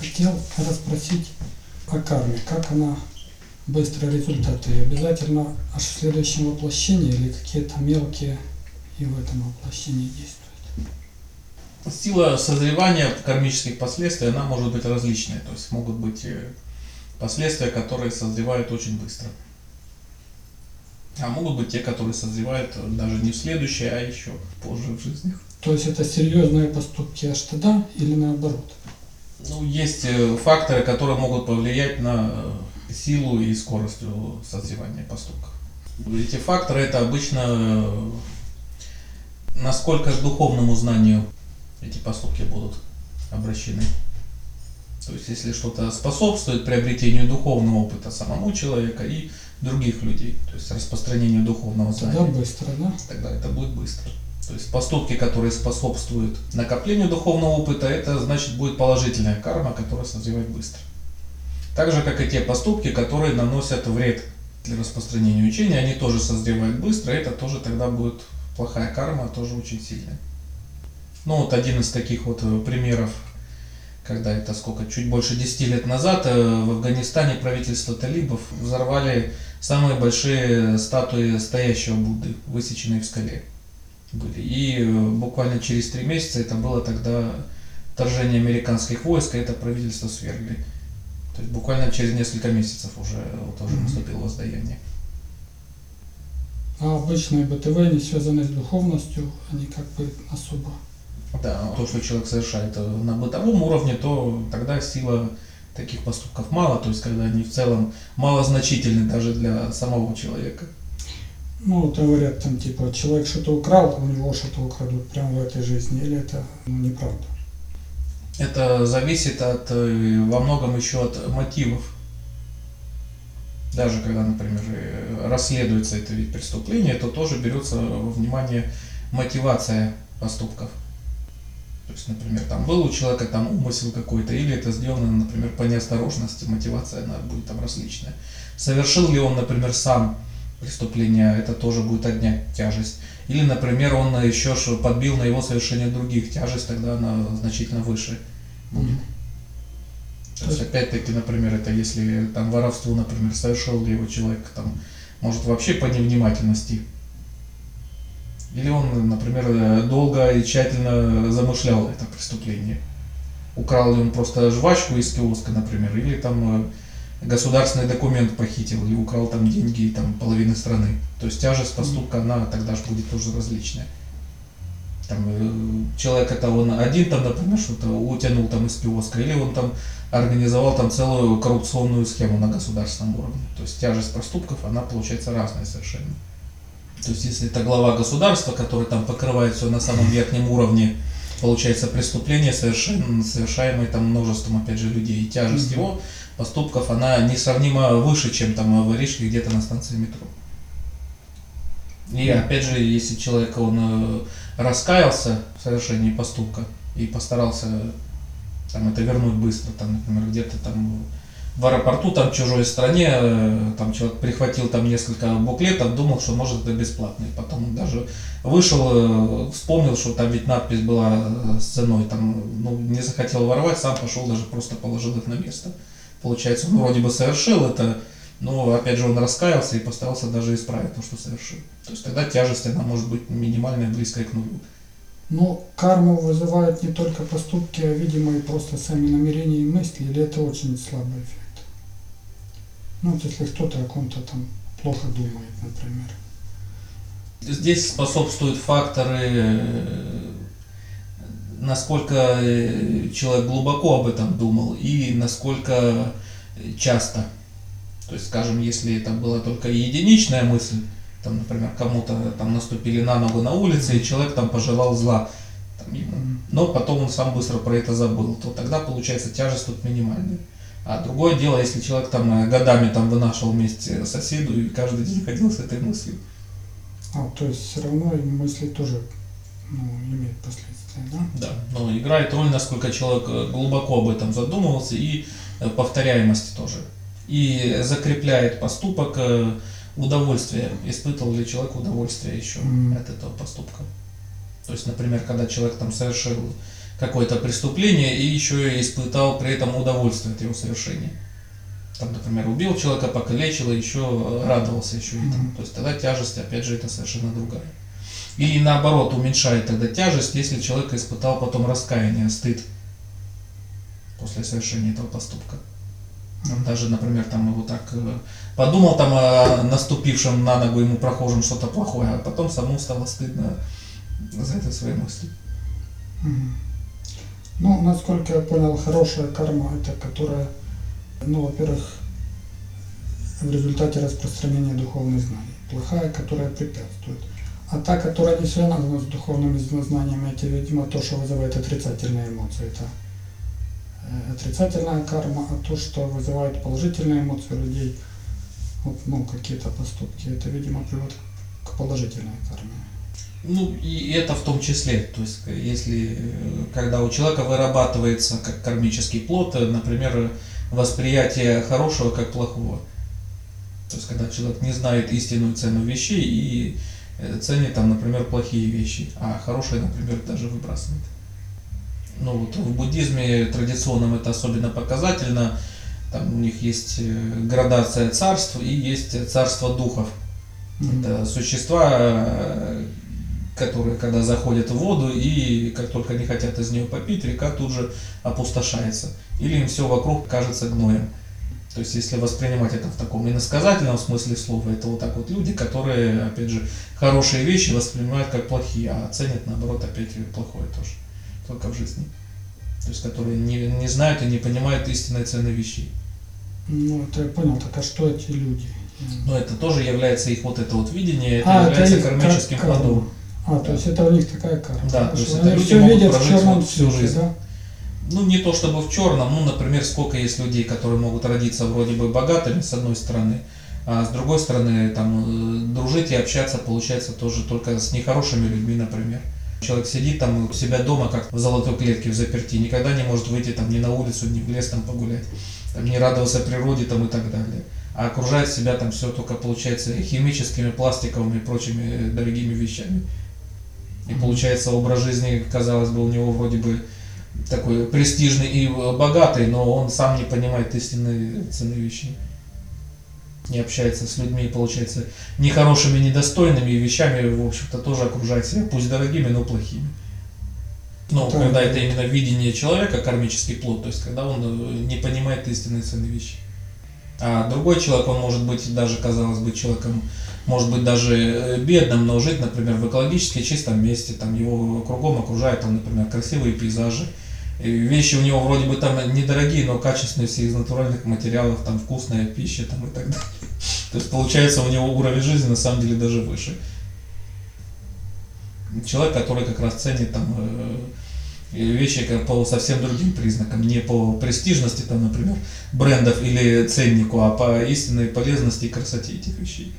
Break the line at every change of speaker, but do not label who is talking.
Хотел расспросить о карме, как она быстро результаты, и обязательно аж в следующем воплощении или какие-то мелкие и в этом воплощении действуют.
Сила созревания кармических последствий, она может быть различной. То есть могут быть э, последствия, которые созревают очень быстро. А могут быть те, которые созревают даже не в следующей, а еще позже в жизни.
То есть это серьезные поступки аж тогда или наоборот?
Ну, есть э, факторы, которые могут повлиять на э, силу и скорость созревания поступков. Эти факторы это обычно э, насколько к духовному знанию эти поступки будут обращены. То есть, если что-то способствует приобретению духовного опыта самому человека и других людей, то есть распространению духовного знания.
Тогда быстро, да?
Тогда это будет быстро. То есть поступки, которые способствуют накоплению духовного опыта, это значит будет положительная карма, которая созревает быстро. Так же, как и те поступки, которые наносят вред для распространения учения, они тоже созревают быстро, это тоже тогда будет плохая карма, тоже очень сильная. Ну вот один из таких вот э, примеров, когда это сколько, чуть больше 10 лет назад э, в Афганистане правительство талибов взорвали самые большие статуи стоящего Будды, высеченные в скале. И э, буквально через три месяца это было тогда вторжение американских войск, и это правительство свергли. То есть буквально через несколько месяцев уже вот, уже наступило воздаяние.
А обычные БТВ, не связанные с духовностью, они как бы особо...
Да, то, что человек совершает э, на бытовом уровне, то тогда сила таких поступков мало, то есть когда они в целом малозначительны даже для самого человека.
Ну, говорят там, типа, человек что-то украл, у него что-то украдут прямо в этой жизни, или это ну, неправда?
Это зависит от, э, во многом еще от мотивов. Даже когда, например, э, расследуется это вид преступления, то тоже берется во внимание мотивация поступков. То есть, например, там был у человека там умысел какой-то, или это сделано, например, по неосторожности, мотивация она будет там различная. Совершил ли он, например, сам преступления, это тоже будет отнять тяжесть. Или, например, он еще подбил на его совершение других, тяжесть тогда она значительно выше будет. То есть, опять-таки, например, это если там воровство, например, совершил его человек, там, может вообще по невнимательности. Или он, например, долго и тщательно замышлял это преступление. Украл ли он просто жвачку из киоска, например, или там государственный документ похитил и украл там деньги там половины страны. То есть тяжесть поступка, она тогда же будет тоже различная. Там, э, человек это он один там, например, что-то утянул там из киоска, или он там организовал там целую коррупционную схему на государственном уровне. То есть тяжесть проступков, она получается разная совершенно. То есть если это глава государства, который там покрывает все на самом верхнем уровне, получается преступление, совершенно, совершаемое там множеством, опять же, людей, и тяжесть его поступков, она несравнимо выше, чем там аварийский где-то на станции метро. И опять же, если человек он э, раскаялся в совершении поступка и постарался там это вернуть быстро, там, например, где-то там в аэропорту, там в чужой стране, э, там человек прихватил там несколько буклетов, думал, что может это бесплатно. И потом он даже вышел, э, вспомнил, что там ведь надпись была с ценой, там, ну, не захотел воровать, сам пошел, даже просто положил их на место. Получается, он вроде бы совершил это, но опять же он раскаялся и постарался даже исправить то, что совершил. То есть тогда тяжесть, она может быть минимальная, близкая к нулю.
Но карму вызывают не только поступки, а видимо и просто сами намерения и мысли, или это очень слабый эффект? Ну, вот если кто-то о ком-то там плохо думает, например.
Здесь способствуют факторы э, насколько э, человек глубоко об этом думал и насколько часто. То есть, скажем, если это была только единичная мысль, там, например, кому-то там наступили на ногу на улице, и человек там пожелал зла там, ему, но потом он сам быстро про это забыл, то тогда получается тяжесть тут минимальная. А другое дело, если человек там э, годами там вынашивал вместе соседу и каждый день ходил с этой мыслью.
А, то есть все равно мысли тоже ну, имеют последствия да?
Да, но играет роль, насколько человек э, глубоко об этом задумывался и э, повторяемости тоже. И закрепляет поступок э, удовольствие. Испытывал ли человек удовольствие еще mm. от этого поступка. То есть, например, когда человек там совершил какое-то преступление и еще и испытал при этом удовольствие от его совершения. Там, например, убил человека, покалечил и еще радовался еще этому.
Мгм.
То есть тогда тяжесть, опять же, это совершенно другая. И наоборот, уменьшает тогда тяжесть, если человек испытал потом раскаяние, стыд после совершения этого поступка. Он даже, например, там его так э, подумал там о наступившем на ногу ему прохожим что-то плохое, а потом самому стало стыдно за это свои мысли.
Ну, насколько я понял, хорошая карма это которая, ну, во-первых, в результате распространения духовных знаний. Плохая, которая препятствует. А та, которая не связана с духовными знаниями, это, видимо, то, что вызывает отрицательные эмоции. Это отрицательная карма, а то, что вызывает положительные эмоции у людей, вот, ну, какие-то поступки, это, видимо, приводит к положительной карме.
Ну, и это в том числе, то есть, если, э, когда у человека вырабатывается как кармический плод, э, например, восприятие хорошего как плохого. То есть, когда человек не знает истинную цену вещей и ценит там, например, плохие вещи, а хорошие, например, даже выбрасывает. Ну вот в буддизме традиционном это особенно показательно. Там у них есть э, градация царств и есть царство духов.
Мгм.
Это существа, э, которые когда заходят в воду и как только не хотят из нее попить, река тут же опустошается. Или им все вокруг кажется гноем. То есть, если воспринимать это в таком иносказательном смысле слова, это вот так вот люди, которые, опять же, хорошие вещи воспринимают как плохие, а ценят, наоборот, опять плохое тоже. Только в жизни. То есть, которые не, не знают и не понимают истинной цены вещей.
Ну, это я понял, так а что эти люди?
Но это тоже является их вот это вот видение, это
А, это
является
их
кармическим
кар- карма.
плодом.
А, то есть это у них такая карма.
Да, то
Хорошо.
есть это люди
все
могут
видят
прожить всю жизнь.
да?
Ну, не то чтобы в черном, ну, например, сколько есть людей, которые могут родиться вроде бы богатыми, с одной стороны, а с другой стороны, там, э, дружить и общаться получается тоже только с нехорошими людьми, например. Человек сидит там у себя дома, как в золотой клетке в заперти, никогда не может выйти там ни на улицу, ни в лес там погулять, там, не радоваться природе там и так далее. А окружает себя там все только, получается, химическими, пластиковыми и прочими э, дорогими вещами. И получается образ жизни, казалось бы, у него вроде бы такой престижный и богатый, но он сам не понимает истинной цены вещей. Не общается с людьми, получается, нехорошими, недостойными вещами, в общем-то, тоже окружает себя, пусть дорогими, но плохими. Но
Да.
когда это именно видение человека, кармический плод, то есть когда он э, не понимает истинной цены вещей. А другой человек, он может быть даже, казалось бы, человеком, может быть даже э, бедным, но жить, например, в экологически чистом месте, там его кругом окружают, там, например, красивые пейзажи. И вещи у него вроде бы там недорогие, но качественные, все из натуральных материалов, там вкусная пища там, и так далее. То есть получается у него уровень жизни на самом деле даже выше. Человек, который как раз ценит там э, вещи по совсем другим признакам, не по престижности, там, например, брендов или ценнику, а по истинной полезности и красоте этих вещей.